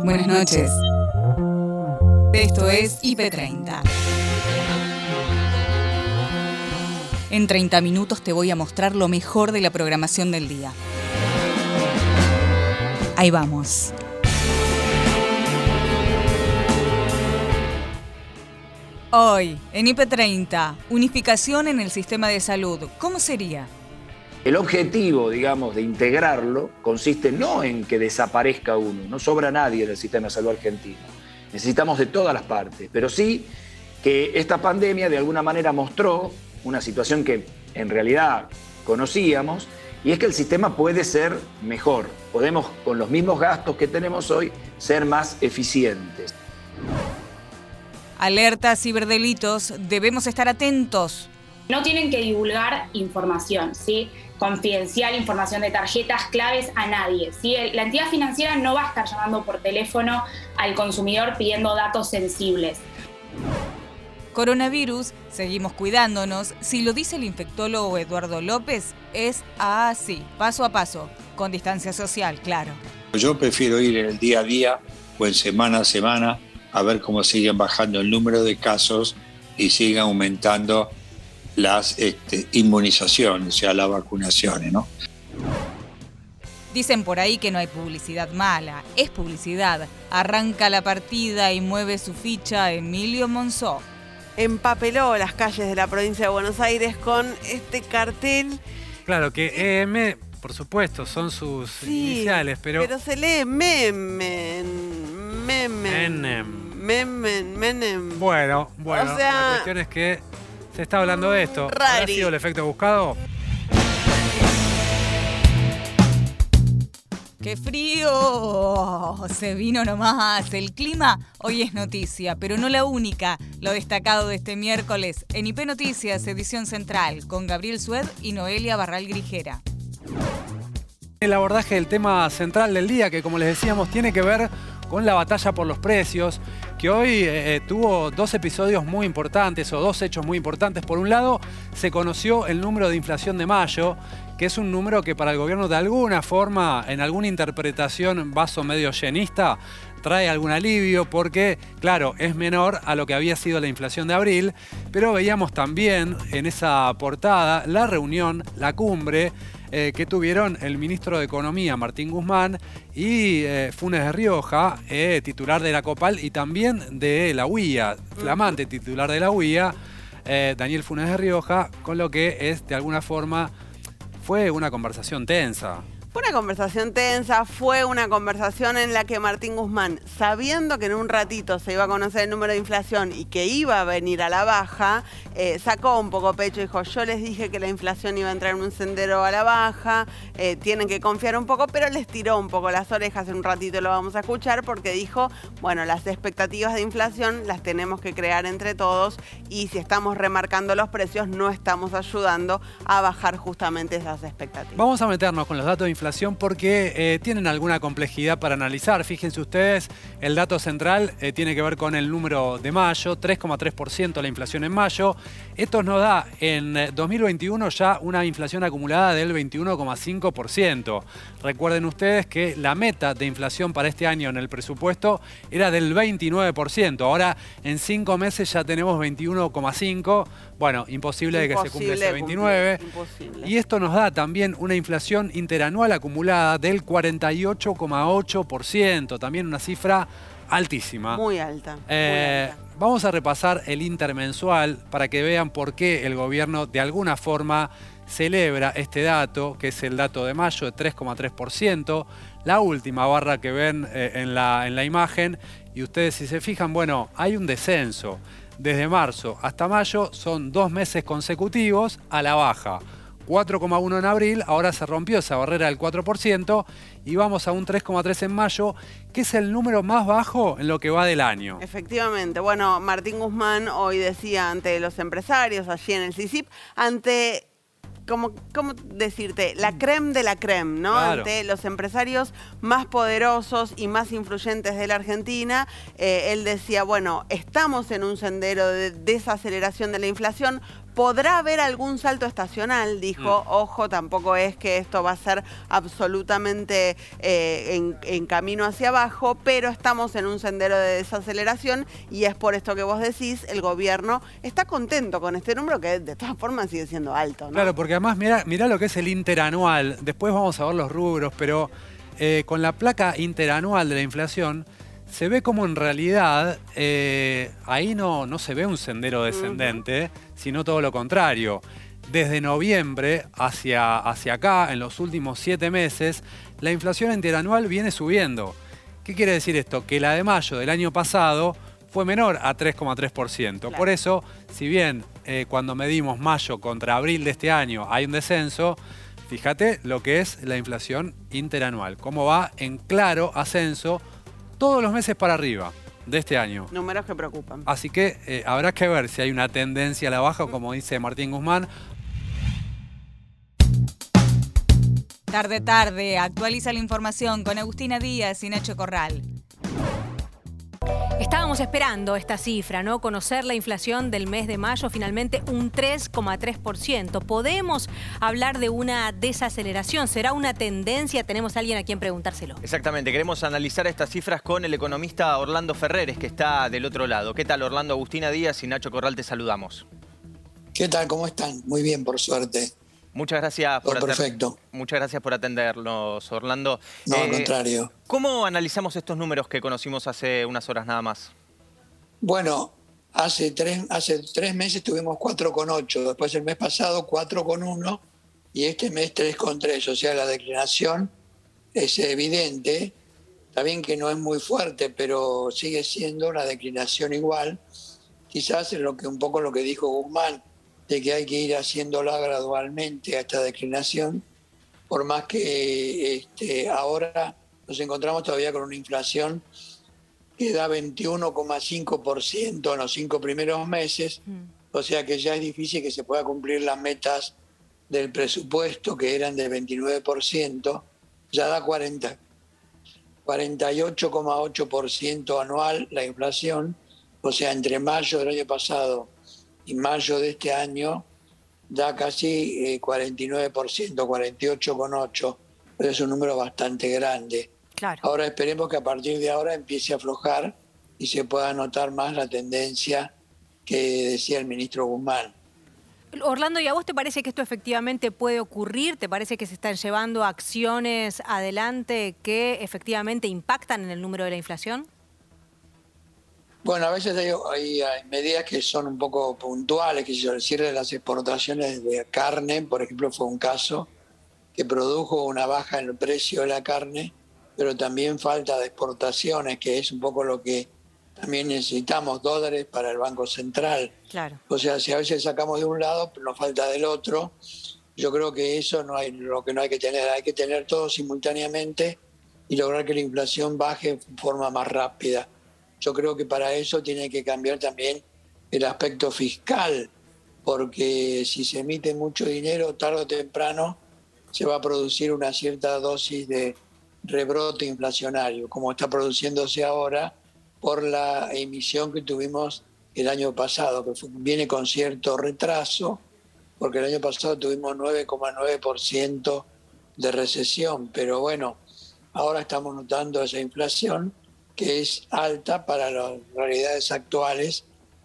Buenas noches. Esto es IP30. En 30 minutos te voy a mostrar lo mejor de la programación del día. Ahí vamos. Hoy, en IP30, unificación en el sistema de salud. ¿Cómo sería? El objetivo, digamos, de integrarlo consiste no en que desaparezca uno, no sobra nadie en el sistema de salud argentino. Necesitamos de todas las partes, pero sí que esta pandemia de alguna manera mostró una situación que en realidad conocíamos, y es que el sistema puede ser mejor. Podemos, con los mismos gastos que tenemos hoy, ser más eficientes. Alerta ciberdelitos, debemos estar atentos. No tienen que divulgar información, ¿sí? Confidencial, información de tarjetas, claves a nadie. ¿sí? La entidad financiera no va a estar llamando por teléfono al consumidor pidiendo datos sensibles. Coronavirus, seguimos cuidándonos. Si lo dice el infectólogo Eduardo López, es así, paso a paso, con distancia social, claro. Yo prefiero ir en el día a día o en semana a semana a ver cómo siguen bajando el número de casos y siguen aumentando las este, inmunizaciones, o sea, las vacunaciones, ¿no? Dicen por ahí que no hay publicidad mala, es publicidad. Arranca la partida y mueve su ficha Emilio Monzó. Empapeló las calles de la provincia de Buenos Aires con este cartel. Claro, que EM, por supuesto, son sus iniciales, pero... Pero se lee Memen. Memen. Memen, Menem. Bueno, bueno, la cuestión es que se está hablando de esto. ¿Ha sido el efecto buscado? ¡Qué frío! Se vino nomás. El clima hoy es noticia, pero no la única. Lo destacado de este miércoles en IP Noticias, edición central, con Gabriel Sued y Noelia Barral Grijera. El abordaje del tema central del día, que como les decíamos, tiene que ver con la batalla por los precios, que hoy eh, eh, tuvo dos episodios muy importantes o dos hechos muy importantes. Por un lado, se conoció el número de inflación de mayo, que es un número que para el gobierno de alguna forma, en alguna interpretación vaso medio llenista, trae algún alivio porque, claro, es menor a lo que había sido la inflación de abril, pero veíamos también en esa portada la reunión, la cumbre eh, que tuvieron el ministro de Economía, Martín Guzmán, y eh, Funes de Rioja, eh, titular de la COPAL y también de la UIA, flamante titular de la UIA, Daniel Funes de Rioja, con lo que es de alguna forma fue una conversación tensa. Fue una conversación tensa, fue una conversación en la que Martín Guzmán, sabiendo que en un ratito se iba a conocer el número de inflación y que iba a venir a la baja, eh, sacó un poco pecho y dijo, yo les dije que la inflación iba a entrar en un sendero a la baja, eh, tienen que confiar un poco, pero les tiró un poco las orejas, en un ratito lo vamos a escuchar, porque dijo, bueno, las expectativas de inflación las tenemos que crear entre todos y si estamos remarcando los precios no estamos ayudando a bajar justamente esas expectativas. Vamos a meternos con los datos de inflación porque eh, tienen alguna complejidad para analizar. Fíjense ustedes, el dato central eh, tiene que ver con el número de mayo, 3,3% la inflación en mayo. Esto nos da en 2021 eh, ya una inflación acumulada del 21,5%. Recuerden ustedes que la meta de inflación para este año en el presupuesto era del 29%. Ahora en cinco meses ya tenemos 21,5%. Bueno, imposible, de que se cumpla ese 29. y esto nos da también una inflación interanual acumulada del 48,8%. También una cifra altísima. Muy alta. Eh, vamos a repasar el intermensual para que vean por qué el gobierno de alguna forma celebra este dato, que es el dato de mayo de 3,3%, la última barra que ven eh, en, la, en la imagen, y ustedes si se fijan, bueno, hay un descenso desde marzo hasta mayo son dos meses consecutivos a la baja. 4,1 en abril, ahora se rompió esa barrera del 4% y vamos a un 3,3 en mayo, que es el número más bajo en lo que va del año. Efectivamente, bueno, Martín Guzmán hoy decía ante los empresarios allí en el CICIP, ante como, ¿cómo decirte? La creme de la creme, ¿no? Ante los empresarios más poderosos y más influyentes de la Argentina, eh, él decía, bueno, estamos en un sendero de desaceleración de la inflación, Podrá haber algún salto estacional, dijo. Mm. Ojo, tampoco es que esto va a ser absolutamente eh, en, en camino hacia abajo, pero estamos en un sendero de desaceleración y es por esto que vos decís, el gobierno está contento con este número que de todas formas sigue siendo alto. ¿no? Claro, porque además mira, mira lo que es el interanual. Después vamos a ver los rubros, pero eh, con la placa interanual de la inflación se ve como en realidad eh, ahí no, no se ve un sendero descendente, sino todo lo contrario. Desde noviembre hacia, hacia acá, en los últimos siete meses, la inflación interanual viene subiendo. ¿Qué quiere decir esto? Que la de mayo del año pasado fue menor a 3,3%. Por eso, si bien eh, cuando medimos mayo contra abril de este año hay un descenso, fíjate lo que es la inflación interanual, cómo va en claro ascenso todos los meses para arriba de este año. Números que preocupan. Así que eh, habrá que ver si hay una tendencia a la baja, como dice Martín Guzmán. Tarde, tarde, actualiza la información con Agustina Díaz y Nacho Corral. Estábamos esperando esta cifra, ¿no? Conocer la inflación del mes de mayo, finalmente un 3,3%. ¿Podemos hablar de una desaceleración? ¿Será una tendencia? Tenemos a alguien a quien preguntárselo. Exactamente, queremos analizar estas cifras con el economista Orlando Ferreres, que está del otro lado. ¿Qué tal, Orlando? Agustina Díaz y Nacho Corral, te saludamos. ¿Qué tal? ¿Cómo están? Muy bien, por suerte. Muchas gracias por atender- perfecto. Muchas gracias por atendernos, Orlando. No, al Eh, contrario. ¿Cómo analizamos estos números que conocimos hace unas horas nada más? Bueno, hace tres, hace tres meses tuvimos 4,8, después el mes pasado 4,1 y este mes 3,3. O sea, la declinación es evidente. Está bien que no es muy fuerte, pero sigue siendo una declinación igual. Quizás es lo que un poco lo que dijo Guzmán, de que hay que ir haciéndola gradualmente a esta declinación, por más que este, ahora nos encontramos todavía con una inflación que da 21,5% en los cinco primeros meses, o sea que ya es difícil que se pueda cumplir las metas del presupuesto que eran del 29%, ya da 40, 48,8% anual la inflación, o sea, entre mayo del año pasado y mayo de este año da casi eh, 49%, 48,8%, pero es un número bastante grande. Claro. Ahora esperemos que a partir de ahora empiece a aflojar y se pueda notar más la tendencia que decía el ministro Guzmán. Orlando, ¿y a vos te parece que esto efectivamente puede ocurrir? ¿Te parece que se están llevando acciones adelante que efectivamente impactan en el número de la inflación? Bueno, a veces hay, hay- hay medidas que son un poco puntuales, que el cierre de las exportaciones de carne, por ejemplo, fue un caso que produjo una baja en el precio de la carne, pero también falta de exportaciones, que es un poco lo que también necesitamos dólares para el Banco Central. Claro. O sea, si a veces sacamos de un lado, pero nos falta del otro. Yo creo que eso no hay lo que no hay que tener, hay que tener todo simultáneamente y lograr que la inflación baje en forma más rápida. Yo creo que para eso tiene que cambiar también el aspecto fiscal, porque si se emite mucho dinero, tarde o temprano se va a producir una cierta dosis de rebrote inflacionario, como está produciéndose ahora por la emisión que tuvimos el año pasado, que viene con cierto retraso, porque el año pasado tuvimos 9,9% de recesión, pero bueno, ahora estamos notando esa inflación que es alta para las realidades actuales,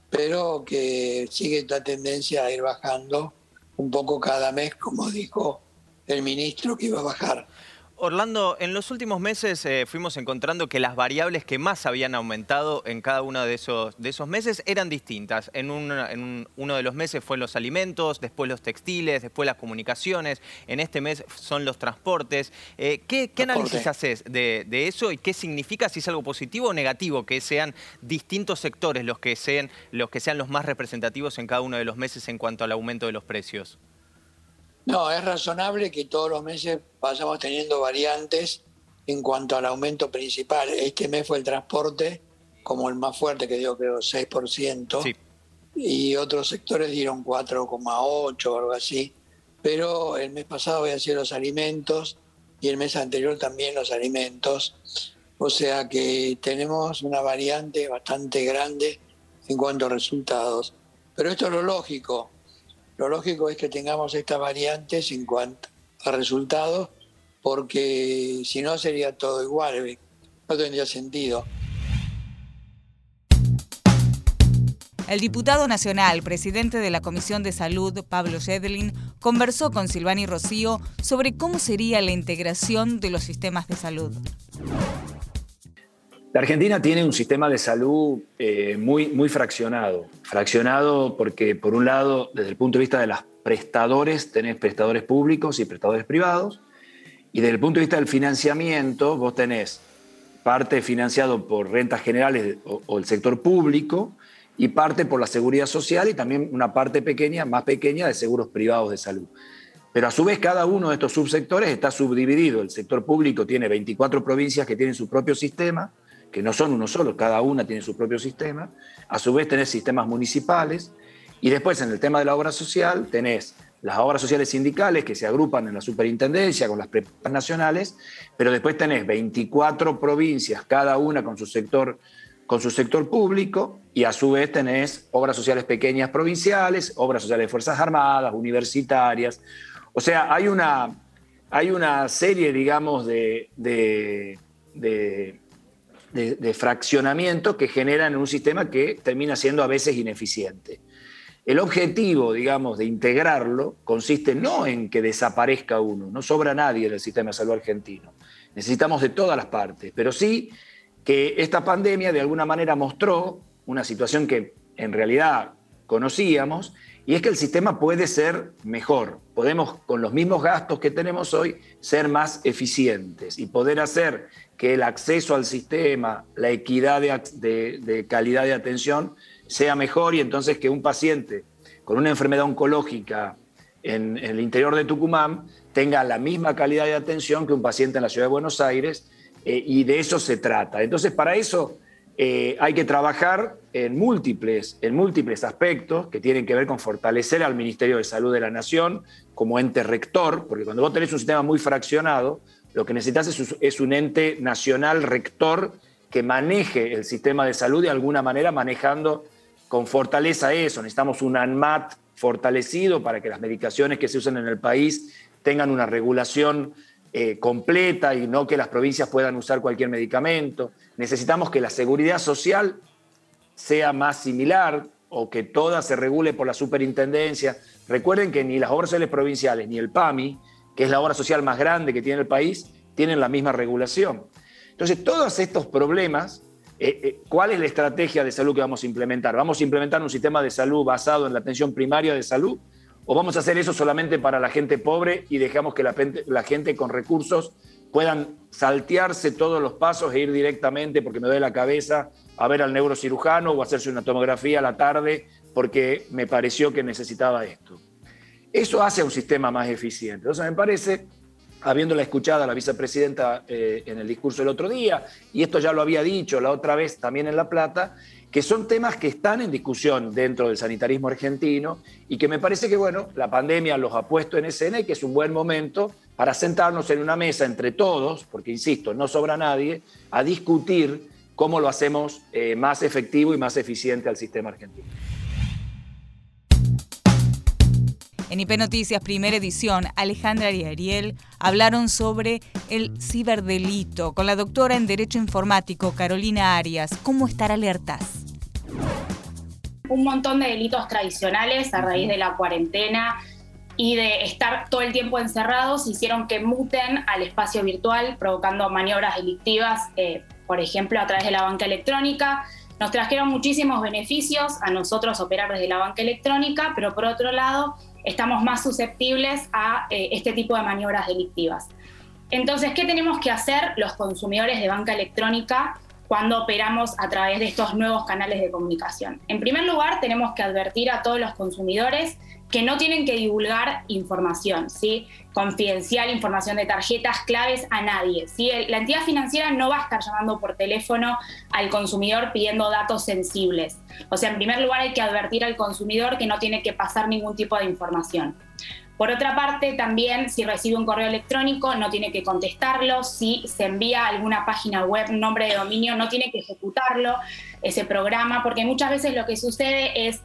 pero que sigue la tendencia a ir bajando un poco cada mes, como dijo el ministro que iba a bajar. Orlando, en los últimos meses eh, fuimos encontrando que las variables que más habían aumentado en cada uno de esos, de esos meses eran distintas. En, un- en un- uno de los meses fue los alimentos, después los textiles, después las comunicaciones, en este mes son los transportes. Eh, ¿qué, qué análisis haces de, de eso y qué significa si es algo positivo o negativo que sean distintos sectores los que sean los, que sean los más representativos en cada uno de los meses en cuanto al aumento de los precios? No, es razonable que todos los meses vayamos teniendo variantes en cuanto al aumento principal. Este mes fue el transporte como el más fuerte, que dio creo 6%, Sí. y otros sectores dieron 4,8 o algo así. Pero el mes pasado habían sido los alimentos y el mes anterior también los alimentos. O sea que tenemos una variante bastante grande en cuanto a resultados. Pero esto es lo lógico lo lógico es que tengamos estas variantes en cuanto a resultados, porque si no sería todo igual, no tendría sentido. El diputado nacional, presidente de la Comisión de Salud, Pablo Yedlin, conversó con Silvani Rocío sobre cómo sería la integración de los sistemas de salud. La Argentina tiene un sistema de salud eh, muy, muy fraccionado. Fraccionado porque, por un lado, desde el punto de vista de los prestadores, tenés prestadores públicos y prestadores privados. Y desde el punto de vista del financiamiento, vos tenés parte financiado por rentas generales o, o el sector público y parte por la seguridad social y también una parte pequeña, más pequeña, de seguros privados de salud. Pero a su vez cada uno de estos subsectores está subdividido. El sector público tiene 24 provincias que tienen su propio sistema, que no son uno solo, cada una tiene su propio sistema. A su vez tenés sistemas municipales. Y después en el tema de la obra social tenés las obras sociales sindicales que se agrupan en la superintendencia con las prepas nacionales, pero después tenés 24 provincias, cada una con su sector con su sector público y a su vez tenés obras sociales pequeñas provinciales, obras sociales de Fuerzas Armadas, universitarias. O sea, hay una, hay una serie, digamos, de, fraccionamientos que generan un sistema que termina siendo a veces ineficiente. El objetivo, digamos, de integrarlo consiste no en que desaparezca uno, no sobra nadie en el sistema de salud argentino. Necesitamos de todas las partes, pero sí que esta pandemia de alguna manera mostró una situación que en realidad conocíamos, y es que el sistema puede ser mejor. Podemos, con los mismos gastos que tenemos hoy, ser más eficientes y poder hacer que el acceso al sistema, la equidad de, calidad de atención sea mejor y entonces que un paciente con una enfermedad oncológica en, el interior de Tucumán tenga la misma calidad de atención que un paciente en la ciudad de Buenos Aires eh, y de eso se trata. Entonces, para eso eh, hay que trabajar en múltiples, en múltiples aspectos que tienen que ver con fortalecer al Ministerio de Salud de la Nación como ente rector, porque cuando vos tenés un sistema muy fraccionado, lo que necesitas es, un ente nacional rector que maneje el sistema de salud de alguna manera, manejando con fortaleza eso. Necesitamos un ANMAT fortalecido para que las medicaciones que se usan en el país tengan una regulación eh, completa y no que las provincias puedan usar cualquier medicamento. Necesitamos que la seguridad social sea más similar o que toda se regule por la superintendencia. Recuerden que ni las obras sociales provinciales ni el PAMI, que es la obra social más grande que tiene el país, tienen la misma regulación. Entonces, todos estos problemas, eh, eh, ¿cuál es la estrategia de salud que vamos a implementar? ¿Vamos a implementar un sistema de salud basado en la atención primaria de salud? ¿O vamos a hacer eso solamente para la gente pobre y dejamos que la gente, con recursos puedan saltearse todos los pasos e ir directamente porque me duele la cabeza a ver al neurocirujano o hacerse una tomografía a la tarde porque me pareció que necesitaba esto? Eso hace a un sistema más eficiente. Entonces me parece, habiéndola escuchado a la vicepresidenta eh, en el discurso del otro día, y esto ya lo había dicho la otra vez también en La Plata, que son temas que están en discusión dentro del sanitarismo argentino y que me parece que, bueno, la pandemia los ha puesto en escena y que es un buen momento para sentarnos en una mesa entre todos, porque, insisto, no sobra nadie, a discutir cómo lo hacemos eh, más efectivo y más eficiente al sistema argentino. En IP Noticias, primera edición, Alejandra y Ariel hablaron sobre el ciberdelito con la doctora en Derecho Informático, Carolina Arias. ¿Cómo estar alertas? Un montón de delitos tradicionales a raíz de la cuarentena y de estar todo el tiempo encerrados hicieron que muten al espacio virtual, provocando maniobras delictivas, eh, por ejemplo, a través de la banca electrónica. Nos trajeron muchísimos beneficios a nosotros operar desde la banca electrónica, pero por otro lado, estamos más susceptibles a eh, este tipo de maniobras delictivas. Entonces, ¿qué tenemos que hacer los consumidores de banca electrónica cuando operamos a través de estos nuevos canales de comunicación? En primer lugar, tenemos que advertir a todos los consumidores que no tienen que divulgar información, ¿sí? confidencial, información de tarjetas claves a nadie. ¿sí? La entidad financiera no va a estar llamando por teléfono al consumidor pidiendo datos sensibles. O sea, en primer lugar hay que advertir al consumidor que no tiene que pasar ningún tipo de información. Por otra parte, también si recibe un correo electrónico no tiene que contestarlo, si se envía a alguna página web, nombre de dominio, no tiene que ejecutarlo, ese programa, porque muchas veces lo que sucede es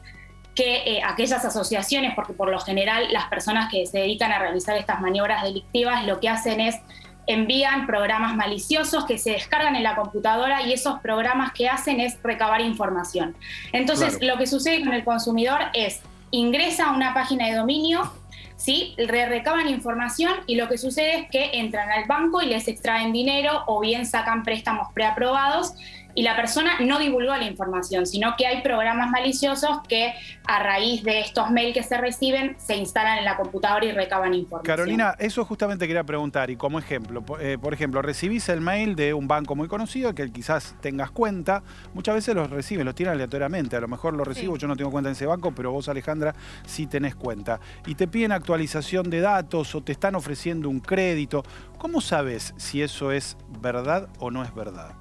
que eh, aquellas asociaciones, porque por lo general las personas que se dedican a realizar estas maniobras delictivas lo que hacen es envían programas maliciosos que se descargan en la computadora y esos programas que hacen es recabar información. Entonces, lo que sucede con el consumidor es ingresa a una página de dominio, ¿sí? recaban información y lo que sucede es que entran al banco y les extraen dinero o bien sacan préstamos preaprobados y la persona no divulgó la información, sino que hay programas maliciosos que a raíz de estos mails que se reciben se instalan en la computadora y recaban información. Carolina, eso justamente quería preguntar y como ejemplo, eh, por ejemplo, recibís el mail de un banco muy conocido que quizás tengas cuenta, muchas veces los recibes, los tiran aleatoriamente, a lo mejor lo recibo, yo no tengo cuenta en ese banco, pero vos Alejandra sí tenés cuenta y te piden actualización de datos o te están ofreciendo un crédito, ¿cómo sabes si eso es verdad o no es verdad?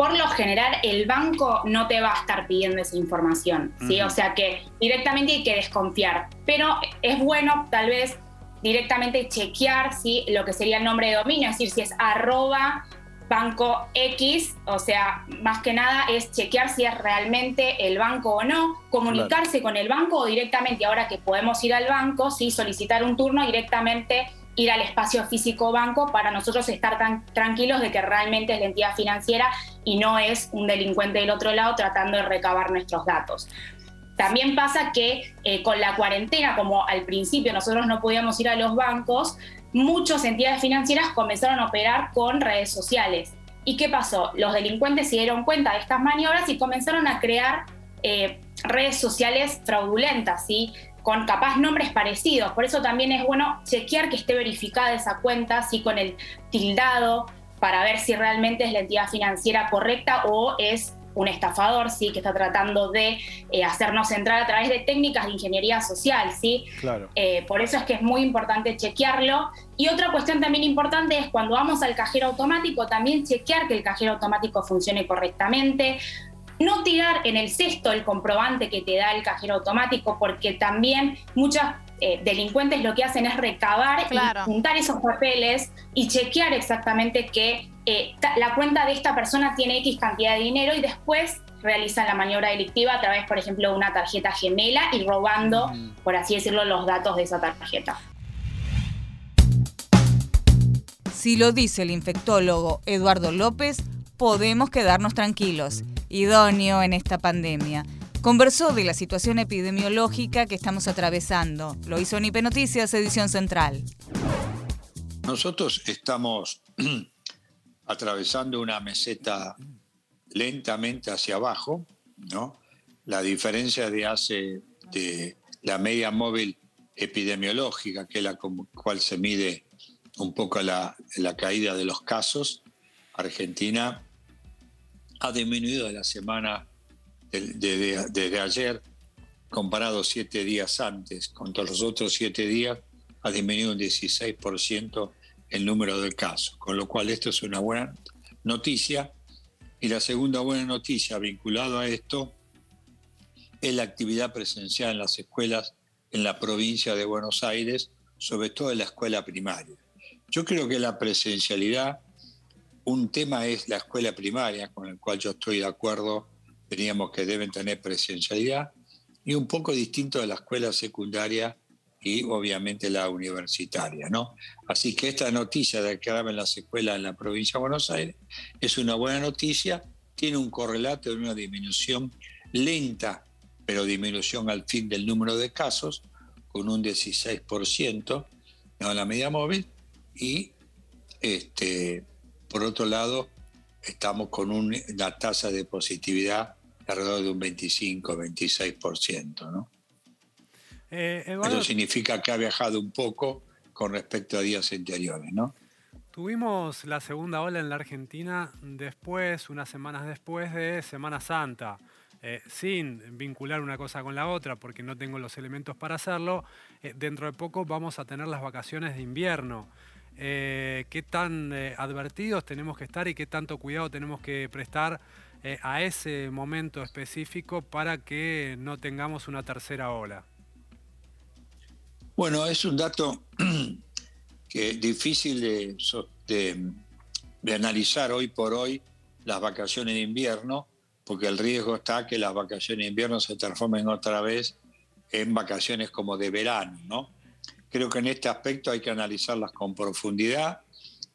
Por lo general el banco no te va a estar pidiendo esa información, ¿sí? O sea que directamente hay que desconfiar, pero es bueno tal vez directamente chequear ¿sí? lo que sería el nombre de dominio, es decir, si es arroba banco X, o sea, más que nada es chequear si es realmente el banco o no, comunicarse con el banco o directamente, ahora que podemos ir al banco, ¿sí? solicitar un turno directamente ir al espacio físico banco para nosotros estar tan tranquilos de que realmente es la entidad financiera y no es un delincuente del otro lado tratando de recabar nuestros datos. También pasa que eh, con la cuarentena, como al principio nosotros no podíamos ir a los bancos, muchas entidades financieras comenzaron a operar con redes sociales. ¿Y qué pasó? Los delincuentes se dieron cuenta de estas maniobras y comenzaron a crear eh, redes sociales fraudulentas, ¿sí? Con capaz nombres parecidos. Por eso también es bueno chequear que esté verificada esa cuenta, así con el tildado, para ver si realmente es la entidad financiera correcta o es un estafador, sí, que está tratando de eh, hacernos entrar a través de técnicas de ingeniería social, sí. Claro. Eh, por eso es que es muy importante chequearlo. Y otra cuestión también importante es cuando vamos al cajero automático, también chequear que el cajero automático funcione correctamente no tirar en el cesto el comprobante que te da el cajero automático, porque también muchos eh, delincuentes lo que hacen es recabar y juntar esos papeles y chequear exactamente que eh, la cuenta de esta persona tiene X cantidad de dinero y después realizan la maniobra delictiva a través, por ejemplo, de una tarjeta gemela y robando, por así decirlo, los datos de esa tarjeta. Si lo dice el infectólogo Eduardo López, podemos quedarnos tranquilos idóneo en esta pandemia. Conversó de la situación epidemiológica que estamos atravesando. Lo hizo en IP Noticias, edición central. Nosotros estamos atravesando una meseta lentamente hacia abajo, ¿no? La diferencia de hace de la media móvil epidemiológica, que es la con cual se mide un poco la, la caída de los casos, Argentina ha disminuido de la semana desde ayer, comparado siete días antes, contra los otros siete días, ha disminuido un 16% el número de casos, con lo cual esto es una buena noticia. Y la segunda buena noticia vinculada a esto es la actividad presencial en las escuelas en la provincia de Buenos Aires, sobre todo en la escuela primaria. Yo creo que la presencialidad un tema es la escuela primaria, con el cual yo estoy de acuerdo, teníamos que deben tener presencialidad, y un poco distinto de la escuela secundaria y obviamente la universitaria, ¿no? Así que esta noticia de que en las escuelas en la provincia de Buenos Aires es una buena noticia, tiene un correlato de una disminución lenta, pero disminución al fin del número de casos, con un 16% en la media móvil, y este, por otro lado, estamos con una tasa de positividad alrededor de un 25-26%. ¿no? Eh, Eso significa que ha viajado un poco con respecto a días anteriores. ¿no? Tuvimos la segunda ola en la Argentina después, unas semanas después de Semana Santa. Eh, sin vincular una cosa con la otra, porque no tengo los elementos para hacerlo, eh, dentro de poco vamos a tener las vacaciones de invierno. Eh, qué tan eh, advertidos tenemos que estar y qué tanto cuidado tenemos que prestar eh, a ese momento específico para que no tengamos una tercera ola. Bueno, es un dato que es difícil de, analizar hoy por hoy las vacaciones de invierno, porque el riesgo está que las vacaciones de invierno se transformen otra vez en vacaciones como de verano, ¿no? Creo que en este aspecto hay que analizarlas con profundidad,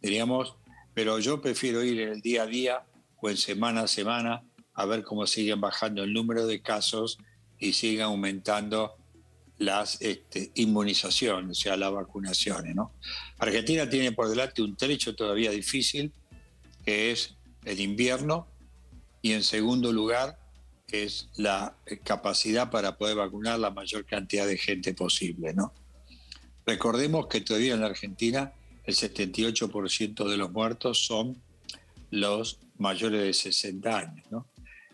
diríamos, pero yo prefiero ir en el día a día o en semana a semana a ver cómo siguen bajando el número de casos y siguen aumentando las este, inmunizaciones, o sea, las vacunaciones. ¿no? Argentina tiene por delante un trecho todavía difícil, que es el invierno, y en segundo lugar es la capacidad para poder vacunar la mayor cantidad de gente posible. ¿no? Recordemos que todavía en la Argentina el 78% de los muertos son los mayores de 60 años, ¿no?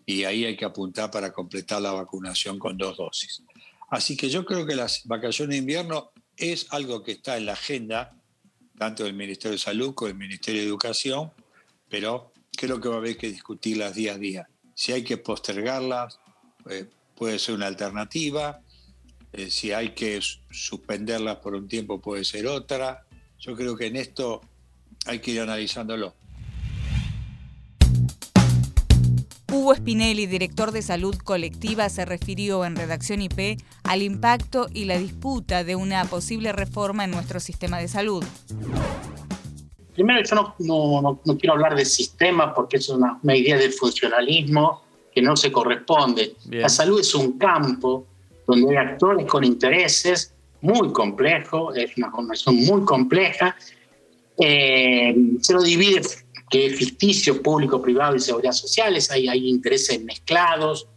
y ahí hay que apuntar para completar la vacunación con dos dosis. Así que yo creo que las vacaciones de invierno es algo que está en la agenda, tanto del Ministerio de Salud como del Ministerio de Educación, pero creo que va a haber que discutirlas día a día. Si hay que postergarlas, eh, puede ser una alternativa, eh, si hay que suspenderlas por un tiempo, puede ser otra. Yo creo que en esto hay que ir analizándolo. Hugo Spinelli, director de salud colectiva, se refirió en Redacción IP al impacto y la disputa de una posible reforma en nuestro sistema de salud. Primero, yo no, quiero hablar de sistema porque es una, idea de funcionalismo que no se corresponde. La salud es un campo donde hay actores con intereses muy complejos, es una conversación muy compleja. Eh, se lo divide que es ficticio, público, privado y seguridad sociales, hay, hay intereses mezclados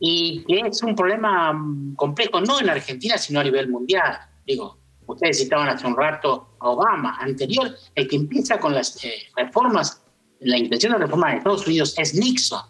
y que es un problema mm, complejo, no en Argentina, sino a nivel mundial. Digo, ustedes citaban hace un rato a Obama, anterior, el que empieza con las eh, reformas, la intención de reforma de Estados Unidos es Nixon.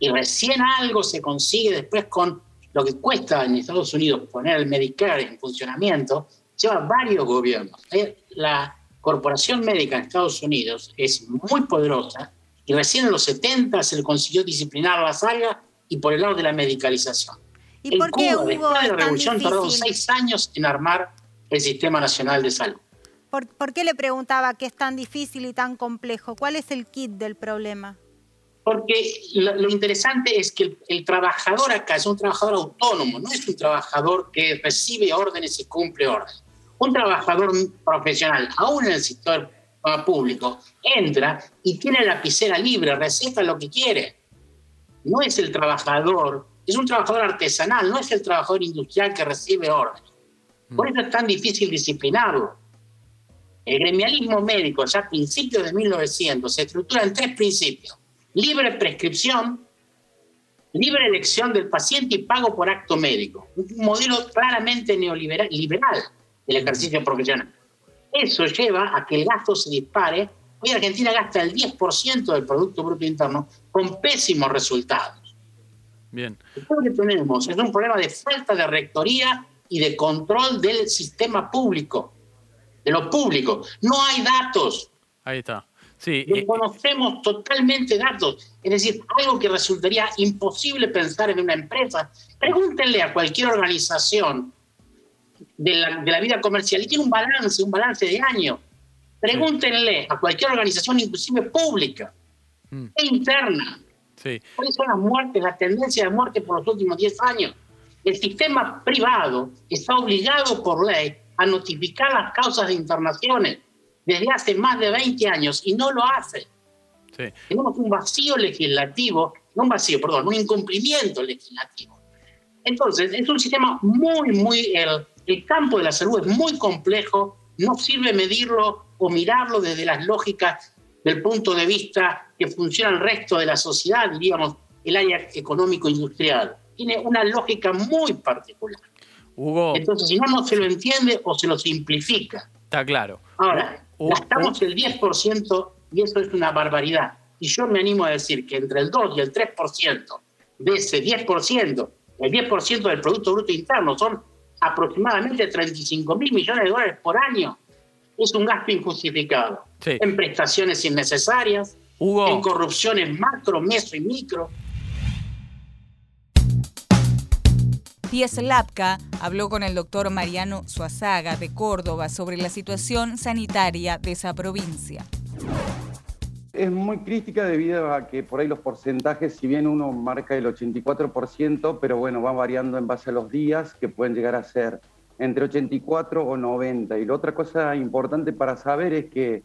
Y recién algo se consigue después con lo que cuesta en Estados Unidos poner el Medicare en funcionamiento, lleva varios gobiernos. Eh, la, corporación médica en Estados Unidos es muy poderosa y recién en los 70 se le consiguió disciplinar la saga y por el lado de la medicalización. ¿Y por qué Cuba, después de la revolución, tardó seis años en armar el Sistema Nacional de Salud. ¿Por, qué le preguntaba qué es tan difícil y tan complejo? ¿Cuál es el kit del problema? Porque lo, interesante es que el, trabajador acá es un trabajador autónomo, no es un trabajador que recibe órdenes y cumple órdenes un trabajador profesional, aún en el sector público, entra y tiene la lapicera libre, receta lo que quiere. No es el trabajador, es un trabajador artesanal, no es el trabajador industrial que recibe órdenes. Por eso es tan difícil disciplinarlo. El gremialismo médico, ya a principios de 1900, se estructura en tres principios. Libre prescripción, libre elección del paciente y pago por acto médico. Un modelo claramente neoliberal liberal el ejercicio profesional. Eso lleva a que el gasto se dispare. Hoy Argentina gasta el 10% del Producto Bruto Interno con pésimos resultados. Bien. Lo que tenemos es un problema de falta de rectoría y de control del sistema público, de lo público. No hay datos. Ahí está. Sí. Desconocemos totalmente datos. Es decir, algo que resultaría imposible pensar en una empresa. Pregúntenle a cualquier organización de la, vida comercial y tiene un balance, un balance de año. Pregúntenle a cualquier organización, inclusive pública mm. e interna, cuáles son las muertes, la tendencia de muerte por los últimos 10 años. El sistema privado está obligado por ley a notificar las causas de internaciones desde hace más de 20 años y no lo hace. Tenemos un vacío legislativo, no un vacío, perdón, un incumplimiento legislativo. Entonces, es un sistema muy, muy el campo de la salud es muy complejo, no sirve medirlo o mirarlo desde las lógicas del punto de vista que funciona el resto de la sociedad, diríamos, el área económico-industrial. Tiene una lógica muy particular. Hugo. Entonces, si no, no se lo entiende o se lo simplifica. Está claro. Ahora, gastamos el 10% y eso es una barbaridad. Y yo me animo a decir que entre el 2 y el 3% de ese 10%, el 10% del Producto Bruto Interno son aproximadamente 35 mil millones de dólares por año. Es un gasto injustificado. En prestaciones innecesarias, en corrupciones macro, meso y micro. Pies Lapka habló con el doctor Mariano Suazaga de Córdoba sobre la situación sanitaria de esa provincia. es muy crítica debido a que por ahí los porcentajes, si bien uno marca el 84%, pero bueno, va variando en base a los días, que pueden llegar a ser entre 84 o 90. Y la otra cosa importante para saber es que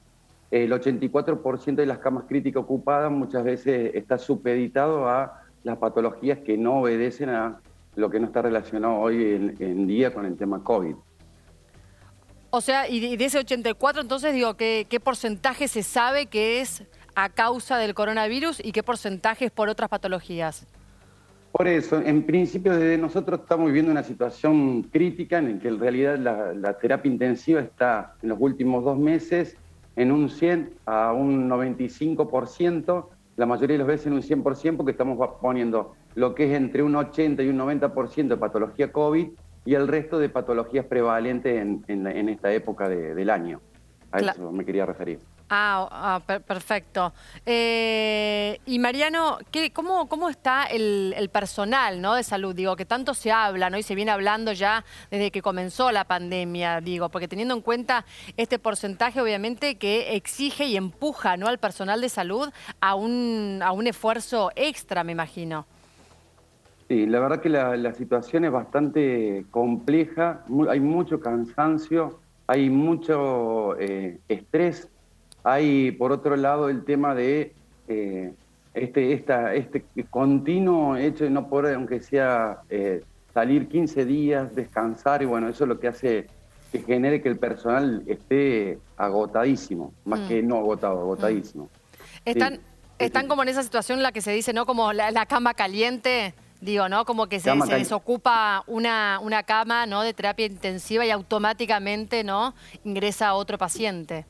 el 84% de las camas críticas ocupadas muchas veces está supeditado a las patologías que no obedecen a lo que no está relacionado hoy en, día con el tema COVID. O sea, y de ese 84, entonces digo, ¿qué, ¿qué porcentaje se sabe que es a causa del coronavirus y qué porcentaje es por otras patologías? Por eso, en principio desde nosotros estamos viviendo una situación crítica en la que en realidad la, la, terapia intensiva está en los últimos dos meses en un 100 a un 95%, la mayoría de las veces en un 100% porque estamos poniendo lo que es entre un 80 y un 90% de patología COVID y el resto de patologías prevalentes en, esta época del año. A eso me quería referir. Ah, ah perfecto. Eh, y Mariano, ¿qué, cómo, ¿cómo está el, personal ¿no? de salud? Digo, que tanto se habla ¿no? y se viene hablando ya desde que comenzó la pandemia, digo, porque teniendo en cuenta este porcentaje, obviamente, que exige y empuja ¿no? al personal de salud a un, a un esfuerzo extra, me imagino. Sí, la verdad que la, situación es bastante compleja, hay mucho cansancio, hay mucho eh, estrés, hay por otro lado el tema de eh, este, esta, este continuo hecho de no poder, aunque sea eh, salir 15 días, descansar, y bueno, eso es lo que hace que genere que el personal esté agotadísimo, más mm. que no agotado, agotadísimo. Mm. Están, están como en esa situación en la que se dice, ¿no? Como la cama caliente. Digo, ¿no? Como que se, desocupa una, una, cama ¿no? de terapia intensiva y automáticamente ¿no? ingresa otro paciente.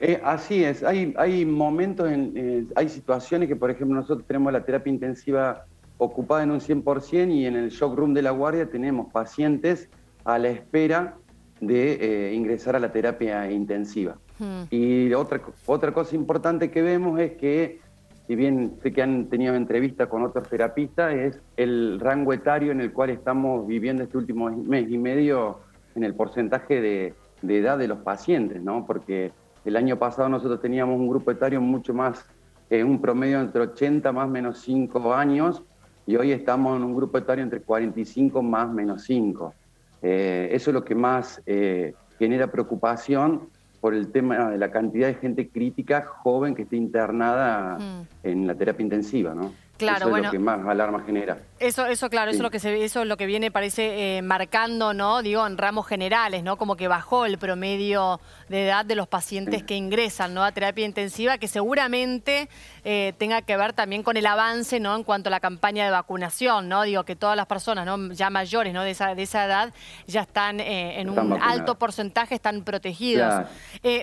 Eh, así es, hay, hay momentos, en, eh, hay situaciones que, por ejemplo, nosotros tenemos la terapia intensiva ocupada en un 100% y en el shock room de la guardia tenemos pacientes a la espera de eh, ingresar a la terapia intensiva. Hmm. Y otra, otra cosa importante que vemos es que si bien sé que han tenido entrevista con otros terapistas, es el rango etario en el cual estamos viviendo este último mes y medio en el porcentaje de, edad de los pacientes, ¿no? Porque el año pasado nosotros teníamos un grupo etario mucho más, eh, un promedio entre 80 más menos 5 años, y hoy estamos en un grupo etario entre 45 más menos 5. Eh, eso es lo que más eh, genera preocupación por el tema de la cantidad de gente crítica joven que está internada mm. en la terapia intensiva, ¿no? Claro, eso es lo que más alarma genera. Eso, eso claro, eso es lo que se eso es lo que viene, parece, eh, marcando, ¿no? Digo, en ramos generales, ¿no? Como que bajó el promedio de edad de los pacientes que ingresan, ¿no? A terapia intensiva, que seguramente eh, tenga que ver también con el avance, ¿no? En cuanto a la campaña de vacunación, ¿no? Digo, que todas las personas, ¿no? Ya mayores, ¿no? De esa, de esa edad ya están eh, en un alto porcentaje, están protegidos.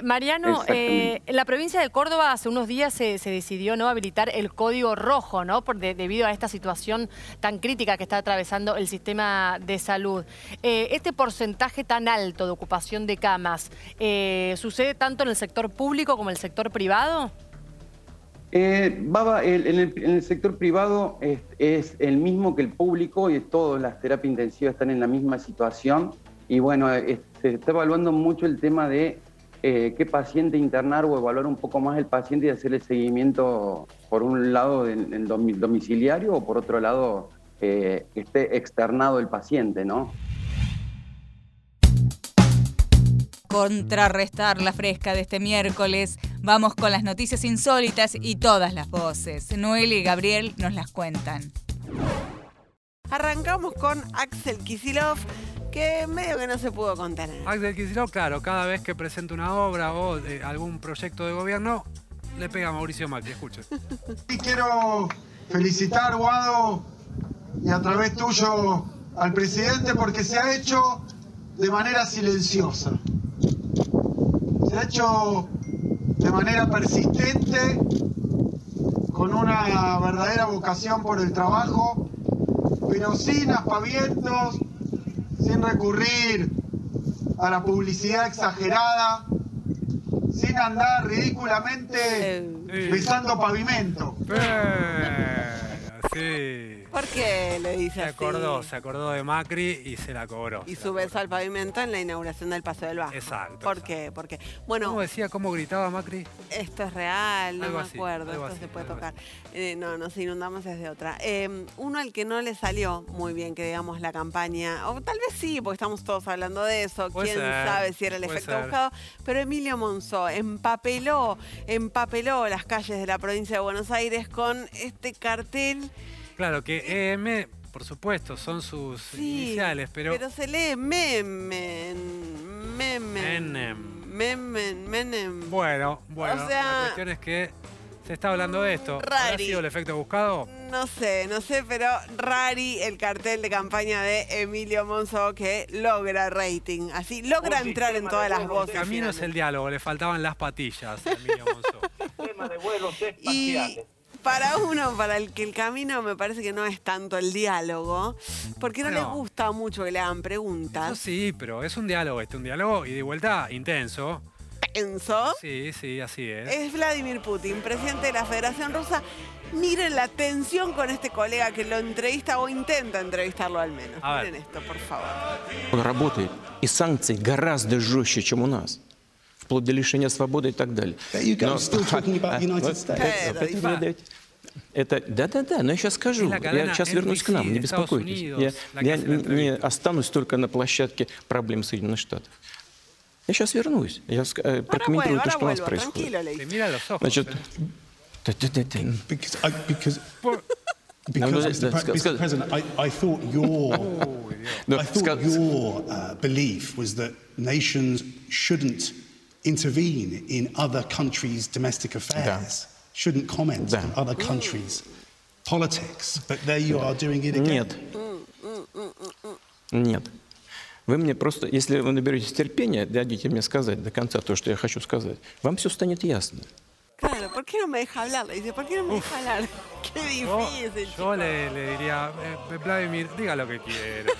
Mariano, en la provincia de Córdoba hace unos días se, se decidió, ¿no? Habilitar el código rojo, ¿no? debido a esta situación tan crítica que está atravesando el sistema de salud. Eh, este porcentaje tan alto de ocupación de camas, eh, ¿sucede tanto en el sector público como en el sector privado? Eh, Baba, en, el, sector privado es, el mismo que el público y todas las terapias intensivas están en la misma situación. Y bueno, se está evaluando mucho el tema de eh, qué paciente internar o evaluar un poco más el paciente y hacerle seguimiento, por un lado, en, domiciliario o por otro lado, eh, que esté externado el paciente, ¿no? Contrarrestar la fresca de este miércoles, vamos con las noticias insólitas y todas las voces. Noel y Gabriel nos las cuentan. Arrancamos con Axel Kisilov que medio que no se pudo contener. Axel Kicillof, claro, cada vez que presenta una obra o algún proyecto de gobierno, le pega a Mauricio Macri, escuche. Y quiero felicitar, Guado, y a través tuyo al presidente porque se ha hecho de manera silenciosa. Ha hecho de manera persistente, con una verdadera vocación por el trabajo, pero sin aspavientos, sin recurrir a la publicidad exagerada, sin andar ridículamente besando pavimento. Sí. ¿Por qué le dice Se así? acordó, se acordó de Macri y se la cobró. Y su beso al pavimento en la inauguración del Paseo del Bajo. Exacto. ¿Por qué? Porque, bueno, ¿Cómo decía, cómo gritaba Macri? esto es real, no Algo me así, acuerdo, esto así, se puede tocar. Eh, no, nos inundamos es de otra. Eh, uno al que no le salió muy bien, que digamos, la campaña, o tal vez sí, porque estamos todos hablando de eso, Puede quién ser, sabe si era el efecto ser. buscado, pero Emilio Monzó empapeló, empapeló las calles de la provincia de Buenos Aires con este cartel Claro, que EM, por supuesto, son sus Sí, iniciales, pero... Pero se lee memen, memen, memen, menem. Bueno, bueno, O sea- la cuestión es que se está hablando de esto. ¿Habrá Rari. sido el efecto buscado? No sé, no sé, pero rari el cartel de campaña de Emilio Monzó que logra rating. Así, logra Un entrar en todas de las vuelos voces. El camino es el diálogo, le faltaban las patillas a Emilio Monzó. Y para uno, para el que el camino me parece que no es tanto el diálogo, porque no, No. les gusta mucho que le hagan preguntas. Eso sí, pero es un diálogo, este, un diálogo y de vuelta intenso. Intenso. Sí, sí, así es. Es Vladimir Putin, presidente de la Federación Rusa. Miren la tensión con este colega que lo entrevista o intenta entrevistarlo al menos. A ver. Miren esto, por favor. Он работает, и санкции гораздо жестче, чем у нас. Вплоть до лишения свободы и так далее. Но- даете. Это, да-да-да, но я сейчас скажу. Я сейчас вернусь к нам, не беспокойтесь. Я, я не, останусь только на площадке проблем Соединенных Штатов. Я сейчас вернусь. Я э, прокомментирую то, что у нас происходит. Значит. Because, I, because, because no, Mr. President, I, I thought your, No, I thought your uh, belief was that nations shouldn't intervene in other countries' domestic affairs, shouldn't comment on other countries' politics. But there you are doing it again. Нет. Нет. Вы мне просто, если вы наберетесь терпения, дадите мне сказать до конца то, что я хочу сказать, вам все станет ясно. Claro, ¿por qué no me deja hablar? Le dice, ¿por qué no me deja hablar? Qué difícil. Yo le, le diría, eh, Vladimir, diga lo que quiera.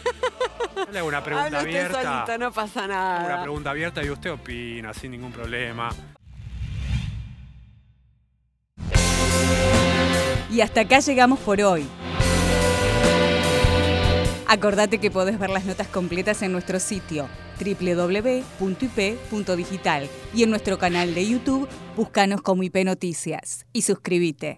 Yo le hago una pregunta Hable usted abierta. solito, no pasa Hago Una nada. pregunta abierta y usted opina sin ningún problema. Y hasta acá llegamos por hoy. Acordate que podés ver las notas completas en nuestro sitio www.ip.digital y en nuestro canal de YouTube, búscanos como IP Noticias y suscríbete.